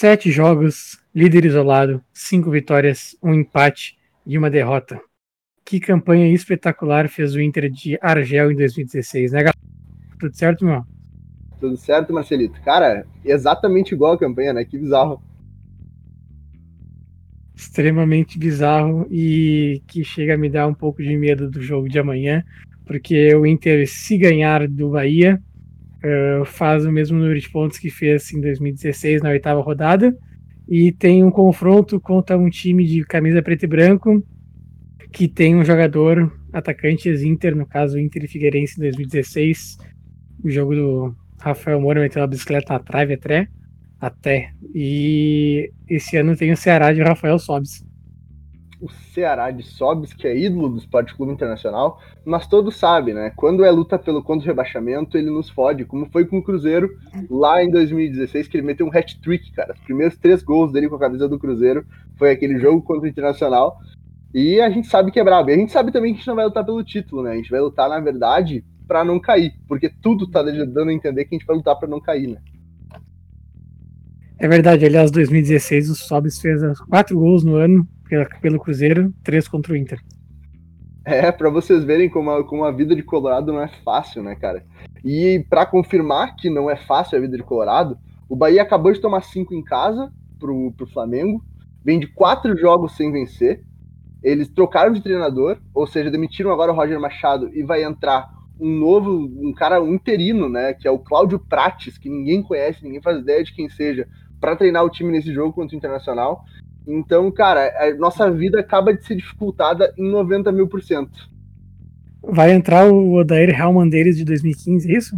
Sete jogos, líder isolado, cinco vitórias, um empate e uma derrota. Que campanha espetacular fez o Inter de Argel em 2016, né, galera? Tudo certo, meu? Tudo certo, Marcelito. Cara, exatamente igual a campanha, né? Que bizarro. Extremamente bizarro e que chega a me dar um pouco de medo do jogo de amanhã, porque o Inter, se ganhar do Bahia, uh, faz o mesmo número de pontos que fez em 2016 na oitava rodada. E tem um confronto contra um time de camisa preto e branco que tem um jogador atacante ex-Inter, no caso Inter e Figueirense em 2016, o jogo do Rafael Moura meteu a bicicleta na trave até, até. E esse ano tem o Ceará de Rafael Sobis o Ceará de Sobis, que é ídolo do Esporte Clube Internacional, mas todos sabem, né? Quando é luta pelo contra rebaixamento, ele nos fode, como foi com o Cruzeiro lá em 2016, que ele meteu um hat-trick, cara. Os primeiros três gols dele com a camisa do Cruzeiro foi aquele jogo contra o Internacional. E a gente sabe que é brabo. E a gente sabe também que a gente não vai lutar pelo título, né? A gente vai lutar, na verdade, para não cair, porque tudo tá dando a entender que a gente vai lutar para não cair, né? É verdade, aliás, 2016 o Sobis fez quatro gols no ano, pelo Cruzeiro, três contra o Inter. É, para vocês verem como a, como a vida de Colorado não é fácil, né, cara? E para confirmar que não é fácil a vida de Colorado, o Bahia acabou de tomar cinco em casa pro, pro Flamengo, vem de quatro jogos sem vencer. Eles trocaram de treinador, ou seja, demitiram agora o Roger Machado e vai entrar um novo, um cara um interino, né, que é o Cláudio Prates, que ninguém conhece, ninguém faz ideia de quem seja, para treinar o time nesse jogo contra o Internacional. Então, cara, a nossa vida acaba de ser dificultada em 90 mil por cento. Vai entrar o Odair Hellman deles de 2015, é isso?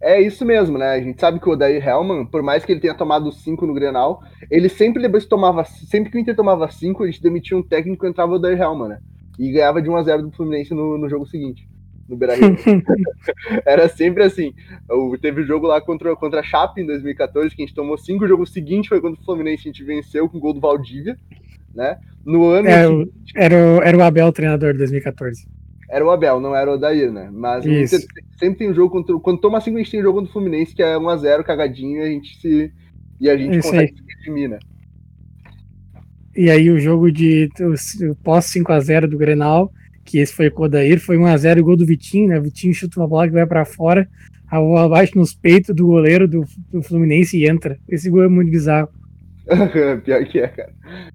É isso mesmo, né? A gente sabe que o Odair Hellman, por mais que ele tenha tomado 5 no Grenal, ele sempre depois tomava, sempre que o Inter tomava 5, a gente demitia um técnico e entrava o Odair Hellman, né? E ganhava de 1 a 0 do Fluminense no, no jogo seguinte no Beira Rio. Era sempre assim. Teve o jogo lá contra, contra a Chape em 2014, que a gente tomou cinco. O jogo seguinte foi quando o Fluminense a gente venceu com o gol do Valdívia. Né? No ano. É, seguinte, era, o, era o Abel o treinador de 2014. Era o Abel, não era o Dair, né? Mas Inter, sempre tem um jogo contra. Quando toma cinco, a gente tem jogo contra o Fluminense, que é 1x0, cagadinho, e a gente se. E a gente Isso consegue se redimir, né? E aí o jogo de pós 5x0 do Grenal que esse foi o Odair, foi 1x0 o gol do Vitinho, né? O Vitinho chuta uma bola que vai para fora, a bola abaixo nos peitos do goleiro do, do Fluminense e entra. Esse gol é muito bizarro. Pior que é, cara.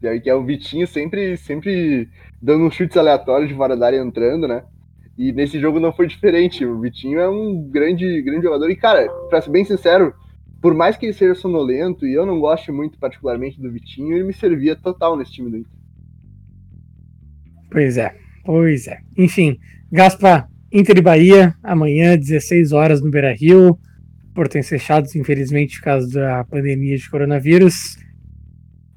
Pior que é o Vitinho sempre, sempre dando uns chutes aleatórios de fora da área entrando, né? E nesse jogo não foi diferente. O Vitinho é um grande, grande jogador. E, cara, pra ser bem sincero, por mais que ele seja sonolento e eu não goste muito particularmente do Vitinho, ele me servia total nesse time do Inter. Pois é. Pois é. Enfim, Gaspa, Inter e Bahia, amanhã, 16 horas no Beira Rio. Portões fechados, infelizmente, por causa da pandemia de coronavírus.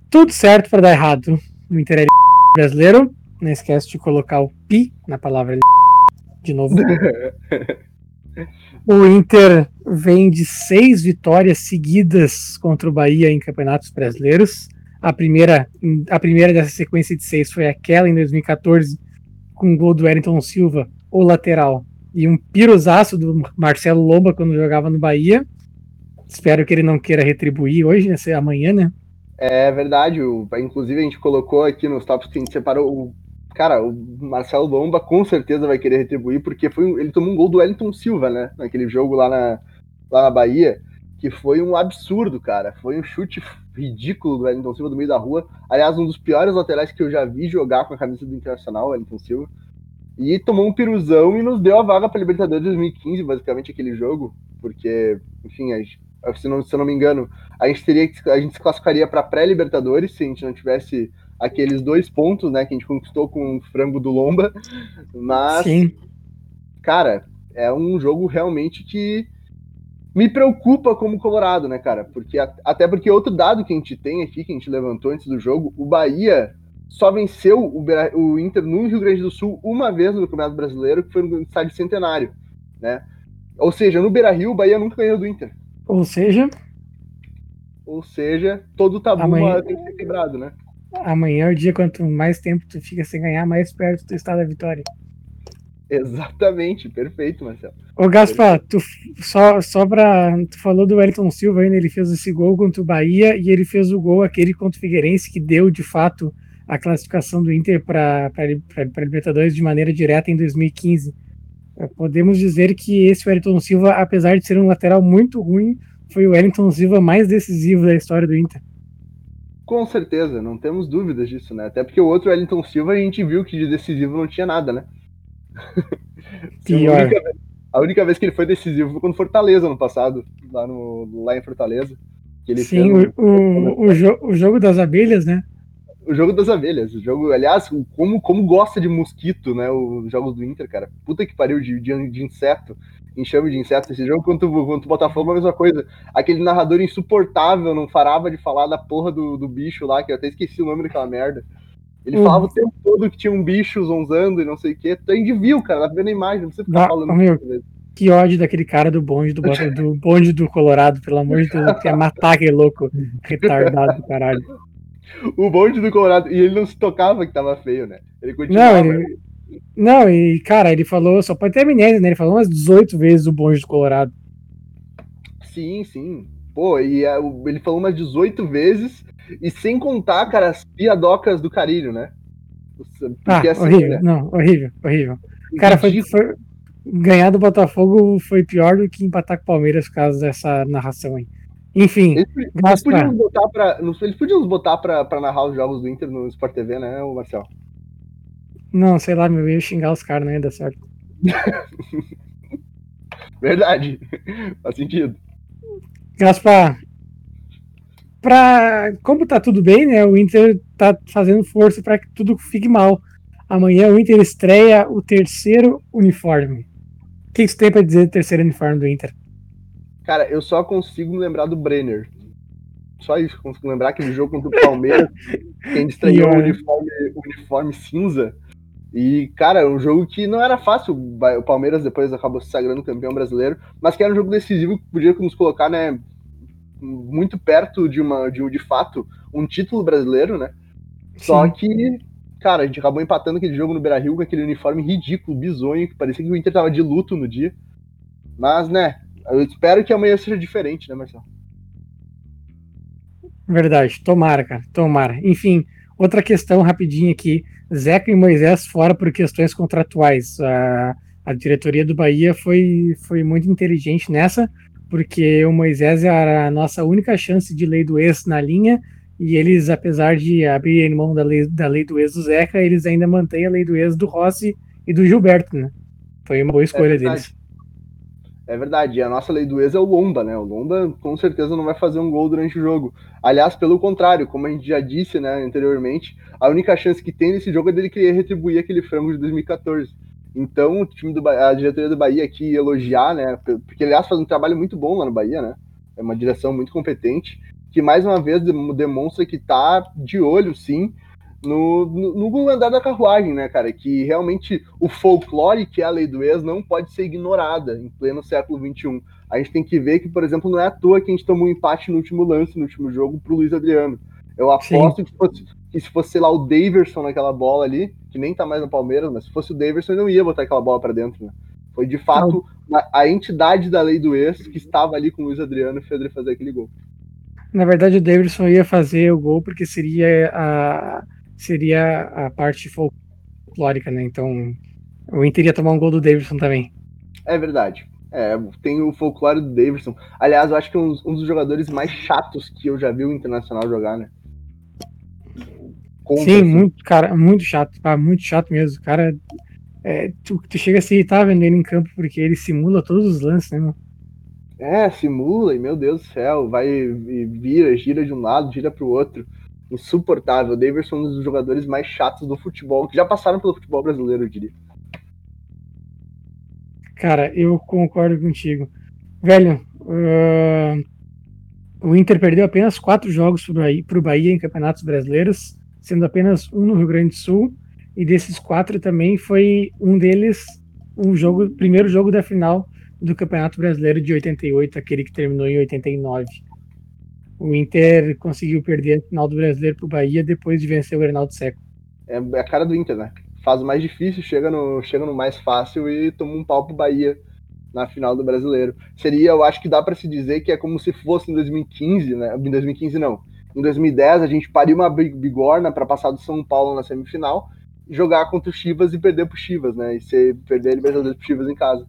Tudo certo para dar errado no Inter é brasileiro. Não esquece de colocar o pi na palavra de novo. o Inter vem de seis vitórias seguidas contra o Bahia em campeonatos brasileiros. A primeira, a primeira dessa sequência de seis foi aquela em 2014, com um gol do Wellington Silva, o lateral, e um piruzaço do Marcelo Lomba quando jogava no Bahia. Espero que ele não queira retribuir hoje, né? amanhã, né? É verdade, o, inclusive a gente colocou aqui nos tops que a gente separou o. Cara, o Marcelo Lomba com certeza vai querer retribuir, porque foi, ele tomou um gol do Wellington Silva, né? Naquele jogo lá na, lá na Bahia, que foi um absurdo, cara. Foi um chute ridículo do Wellington Silva do meio da rua. Aliás, um dos piores laterais que eu já vi jogar com a camisa do Internacional, Wellington Silva. E tomou um piruzão e nos deu a vaga para Libertadores 2015, basicamente aquele jogo, porque, enfim, a, se, não, se eu não me engano, a gente teria a gente se classificaria para pré-Libertadores se a gente não tivesse aqueles dois pontos, né, que a gente conquistou com o frango do Lomba. Mas, Sim. cara, é um jogo realmente que me preocupa como Colorado, né, cara? Porque até porque outro dado que a gente tem aqui, que a gente levantou antes do jogo, o Bahia só venceu o, o Inter no Rio Grande do Sul uma vez no Campeonato Brasileiro, que foi no estádio Centenário, né? Ou seja, no Beira-Rio o Bahia nunca ganhou do Inter. Ou seja, ou seja, todo tabu amanhã, tem que ser quebrado, né? Amanhã é o dia quanto mais tempo tu fica sem ganhar, mais perto tu está da vitória. Exatamente, perfeito, Marcelo. Ô Gaspar, tu, só, só pra. Tu falou do Wellington Silva ainda, ele fez esse gol contra o Bahia e ele fez o gol aquele contra o Figueirense que deu de fato a classificação do Inter para Libertadores de maneira direta em 2015. É, podemos dizer que esse Wellington Silva, apesar de ser um lateral muito ruim, foi o Wellington Silva mais decisivo da história do Inter. Com certeza, não temos dúvidas disso, né? Até porque o outro Wellington Silva a gente viu que de decisivo não tinha nada, né? Pior. a, única, a, única, vez que ele foi decisivo foi quando Fortaleza no passado, lá, no, lá em Fortaleza. Sim, o, o, o, jo o, jogo das abelhas, né? O jogo das abelhas. O jogo, aliás, como, como gosta de mosquito, né? Os jogos do Inter, cara. Puta que pariu de, de, de inseto. Enxame de inseto. Esse jogo contra, contra o Botafogo é a mesma coisa. Aquele narrador insuportável não parava de falar da porra do, do bicho lá, que eu até esqueci o nome daquela merda. Ele uhum. falava o tempo todo que tinha um bicho zonzando e não sei o quê. Tu ainda viu, cara, tá vendo a imagem, não precisa ficar ah, falando. Meu, que ódio daquele cara do bonde do, do bonde do Colorado, pelo amor de Deus, quer matar aquele louco retardado do caralho. O bonde do Colorado, e ele não se tocava que tava feio, né? Ele continuava. Não, ele, não, e cara, ele falou, só pode ter amnésia, né? Ele falou umas 18 vezes o bonde do Colorado. Sim, sim. Pô, e a, ele falou umas 18 vezes e sem contar, cara, as piadocas do Carilho, né? Porque, ah, assim, horrível. Né? Não, horrível, horrível. Cara, foi, foi, ganhar do Botafogo foi pior do que empatar com o Palmeiras por causa dessa narração aí. Enfim. Eles, eles podiam botar pra, eles podiam botar pra, pra narrar os jogos do Inter no Sport TV, né, Marcel? Não, sei lá, meu, eu ia xingar os caras, não ia dar certo. Verdade. Faz sentido. Gaspar, pra, como tá tudo bem, né? O Inter tá fazendo força para que tudo fique mal. Amanhã o Inter estreia o terceiro uniforme. O que você tem para dizer do terceiro uniforme do Inter? Cara, eu só consigo me lembrar do Brenner. Só isso, consigo lembrar aquele jogo contra o Palmeiras, que a gente estreou o uniforme, uniforme cinza. E, cara, é um jogo que não era fácil. O Palmeiras depois acabou se sagrando campeão brasileiro, mas que era um jogo decisivo que podia nos colocar, né, muito perto de uma de, de fato um título brasileiro, né? Sim. Só que, cara, a gente acabou empatando aquele jogo no Beira-Rio com aquele uniforme ridículo, bizonho, que parecia que o Inter tava de luto no dia. Mas, né, eu espero que amanhã seja diferente, né, Marcelo? Verdade, tomara, cara, tomara. Enfim, outra questão rapidinha aqui. Zeca e Moisés fora por questões contratuais. A, a diretoria do Bahia foi, foi muito inteligente nessa, porque o Moisés era a nossa única chance de lei do ex na linha, e eles, apesar de abrirem mão da lei, da lei do ex do Zeca, eles ainda mantêm a lei do ex do Rossi e do Gilberto, né? Foi uma boa escolha é deles. É verdade, a nossa lei do ex é o Lomba, né? O Lomba com certeza não vai fazer um gol durante o jogo. Aliás, pelo contrário, como a gente já disse né, anteriormente, a única chance que tem nesse jogo é dele querer retribuir aquele frango de 2014. Então, o time do a diretoria do Bahia aqui elogiar, né? Porque aliás faz um trabalho muito bom lá no Bahia, né? É uma direção muito competente, que mais uma vez demonstra que tá de olho, sim, no, no, no andar da carruagem, né, cara? Que realmente o folclore, que é a lei do ex, não pode ser ignorada em pleno século XXI. A gente tem que ver que, por exemplo, não é à toa que a gente tomou um empate no último lance, no último jogo, pro Luiz Adriano. Eu aposto que, fosse, que se fosse, lá, o Daverson naquela bola ali, que nem tá mais no Palmeiras, mas se fosse o Davidson, não ia botar aquela bola para dentro, né? Foi de fato a, a, entidade da lei do ex que estava ali com o Luiz Adriano e fez ele fazer aquele gol. Na verdade, o Davidson ia fazer o gol porque seria a, seria a parte folclórica, né? Então, o Inter ia tomar um gol do Davidson também. É verdade. É, tem o folclore do Davidson. Aliás, eu acho que é um, um dos jogadores mais chatos que eu já vi o Internacional jogar, né? Contra, Sim, assim. muito, cara, muito chato, tá? Muito chato mesmo. Cara, é, tu, tu chega a se irritar vendo ele em campo porque ele simula todos os lances, né, mano? É, simula, e meu Deus do céu, vai e vira, gira de um lado, gira pro outro. Insuportável. O Davidson é um dos jogadores mais chatos do futebol, que já passaram pelo futebol brasileiro, eu diria. Cara, eu concordo contigo. Velho, uh, o Inter perdeu apenas quatro jogos para o Bahia em campeonatos brasileiros sendo apenas um no Rio Grande do Sul, e desses quatro também foi um deles um jogo, primeiro jogo da final do Campeonato Brasileiro de 88, aquele que terminou em 89. O Inter conseguiu perder a final do Brasileiro para o Bahia depois de vencer o Reinaldo Seco. É, é a cara do Inter, né? faz o mais difícil, chega no, chega no mais fácil e toma um pau pro Bahia na final do Brasileiro. Seria, eu acho que dá para se dizer que é como se fosse em 2015, né? Em 2015 não. Em 2010 a gente pariu uma bigorna para passar do São Paulo na semifinal, jogar contra o Chivas e perder pro Chivas, né? E ser, perder a Libertadores pro Chivas em casa.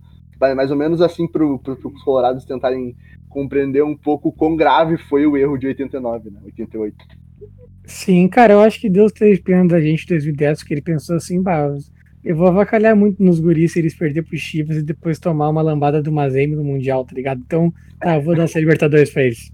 Mais ou menos assim para os colorados tentarem compreender um pouco quão grave foi o erro de 89, né? 88. Sim, cara, eu acho que Deus teve pena da gente em 2010, porque ele pensou assim, bah, eu vou avacalhar muito nos guris se eles perderem pro Chivas e depois tomar uma lambada do Mazembe no Mundial, tá ligado? Então, tá, eu vou dar essa Libertadores pra eles.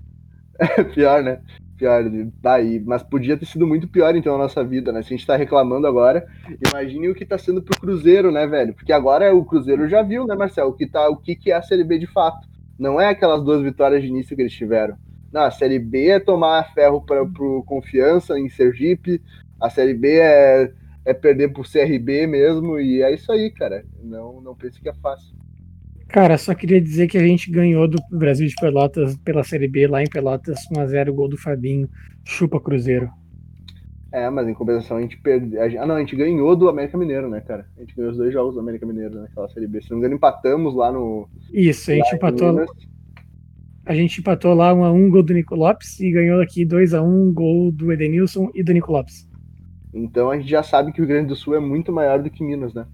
pior, né? Pior, daí, mas podia ter sido muito pior então a nossa vida, né? Se a gente tá reclamando agora, imagine o que tá sendo pro Cruzeiro, né, velho? Porque agora o Cruzeiro já viu, né, Marcelo, o que, tá, o que, que é a Série B de fato. Não é aquelas duas vitórias de início que eles tiveram. Não, a Série B é tomar ferro para pro Confiança em Sergipe, a Série B é, é perder pro CRB mesmo, e é isso aí, cara. Não, não pense que é fácil. Cara, só queria dizer que a gente ganhou do Brasil de Pelotas pela Série B lá em Pelotas, 1x0, gol do Fabinho, chupa Cruzeiro. É, mas em compensação a gente perdeu. Ah, não, a gente ganhou do América Mineiro, né, cara? A gente ganhou os dois jogos do América Mineiro naquela Série B. Se não me engano, empatamos lá no. Isso, a gente empatou. A gente empatou lá 1 x 1 gol do Nico Lopes e ganhou aqui 2 x 1 gol do Edenilson e do Nico Lopes. Então a gente já sabe que o Rio Grande do Sul é muito maior do que Minas, né?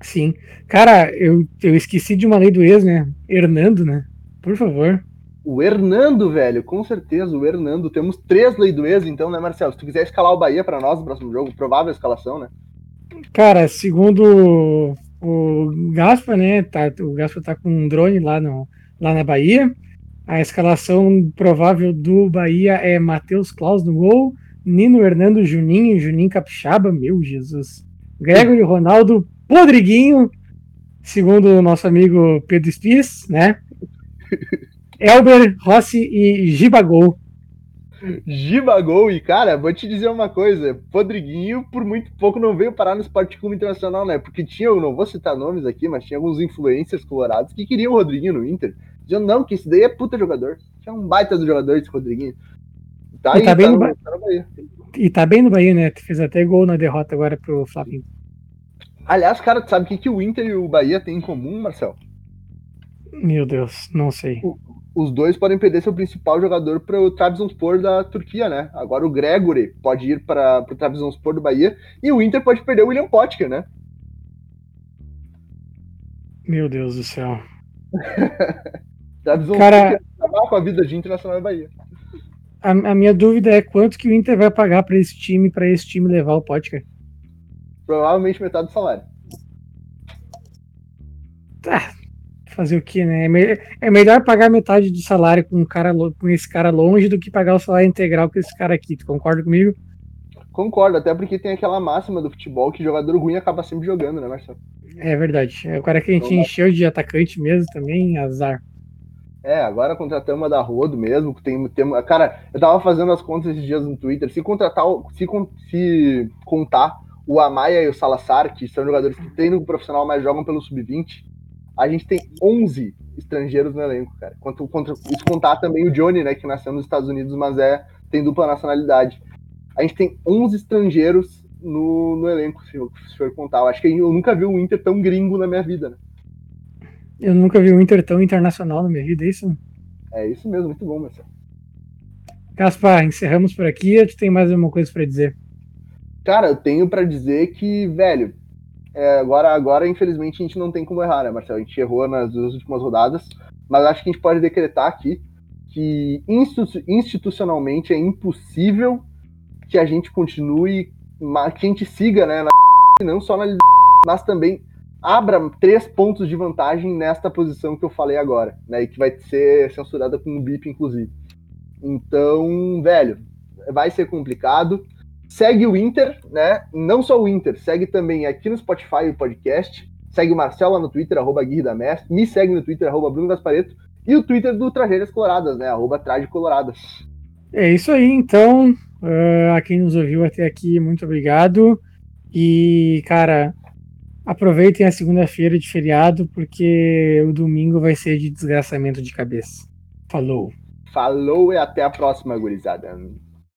Sim. Cara, eu, eu esqueci de uma lei do ex, né? Hernando, né? Por favor. O Hernando, velho, com certeza, o Hernando. Temos três lei do ex, então, né, Marcelo? Se tu quiser escalar o Bahia para nós no próximo jogo, provável escalação, né? Cara, segundo o Gaspa, né? Tá, o Gaspa tá com um drone lá, no, lá na Bahia. A escalação provável do Bahia é Matheus Klaus no gol, Nino Hernando Juninho, Juninho Capixaba, meu Jesus. Gregory Ronaldo, Podriguinho, segundo o nosso amigo Pedro Spies, né? Elber, Rossi e Gibagol. Gibagol, e cara, vou te dizer uma coisa: Podriguinho, por muito pouco, não veio parar no Esporte Clube Internacional, né? Porque tinha, eu não vou citar nomes aqui, mas tinha alguns influencers colorados que queriam o Rodriguinho no Inter. Diziam, não, que esse daí é puta jogador. Tinha um baita do jogador esse Rodriguinho. Tá aí, tá, bem tá, no, tá no Bahia. E tá bem no Bahia, né? Fez até gol na derrota agora pro Flamengo. Aliás, cara, tu sabe o que, que o Inter e o Bahia têm em comum, Marcel? Meu Deus, não sei. O, os dois podem perder seu principal jogador para o Trabzonspor da Turquia, né? Agora o Gregory pode ir para o Trabzonspor do Bahia e o Inter pode perder o William Potker, né? Meu Deus do céu. Trabzonspor Cara, acabar com a vida de Internacional do Bahia. A, a, minha dúvida é quanto que o Inter vai pagar para esse time, para esse time levar o Potker? Provavelmente metade do salário. Tá. Fazer o que, né? É, me é, melhor pagar metade do salário com, um cara, com esse cara longe do que pagar o salário integral com esse cara aqui. Tu concorda comigo? Concordo, até porque tem aquela máxima do futebol que jogador ruim acaba sempre jogando, né, Marcelo? É verdade. É o cara que a gente encheu de atacante mesmo também, azar. É, agora contratamos a da Rodo mesmo. Tem, tem, cara, eu tava fazendo as contas esses dias no Twitter. Se contratar, se, se contar o Amaya e o Salazar, que são jogadores que treinam profissional, mas jogam pelo sub-20, a gente tem 11 estrangeiros no elenco, cara. Quanto, quanto, isso contar também o Johnny, né, que nasceu nos Estados Unidos, mas é tem dupla nacionalidade. A gente tem 11 estrangeiros no, no elenco, se, se for contar. Eu acho que eu nunca vi um Inter tão gringo na minha vida, né? Eu nunca vi um Inter tão internacional na minha vida, é isso? É isso mesmo, muito bom, Marcelo. Gaspar, encerramos por aqui ou tu tem mais alguma coisa para dizer? Cara, eu tenho para dizer que, velho, é, agora, agora, infelizmente, a gente não tem como errar, né, Marcelo? A gente errou nas duas últimas rodadas, mas acho que a gente pode decretar aqui que institucionalmente é impossível que a gente continue, que a gente siga, né, na, não só na mas também abra três pontos de vantagem nesta posição que eu falei agora, né, e que vai ser censurada com um bip, inclusive. Então, velho, vai ser complicado. Segue o Inter, né? Não só o Inter, segue também aqui no Spotify o podcast. Segue o Marcelo lá no Twitter, arroba Guirre da Mestre. Me segue no Twitter, arroba Bruno Gaspareto. E o Twitter do Tragédias Coloradas, né? Arroba Coloradas. É isso aí, então. Uh, a quem nos ouviu até aqui, muito obrigado. E, cara, aproveitem a segunda-feira de feriado, porque o domingo vai ser de desgraçamento de cabeça. Falou. Falou e até a próxima, gurizada.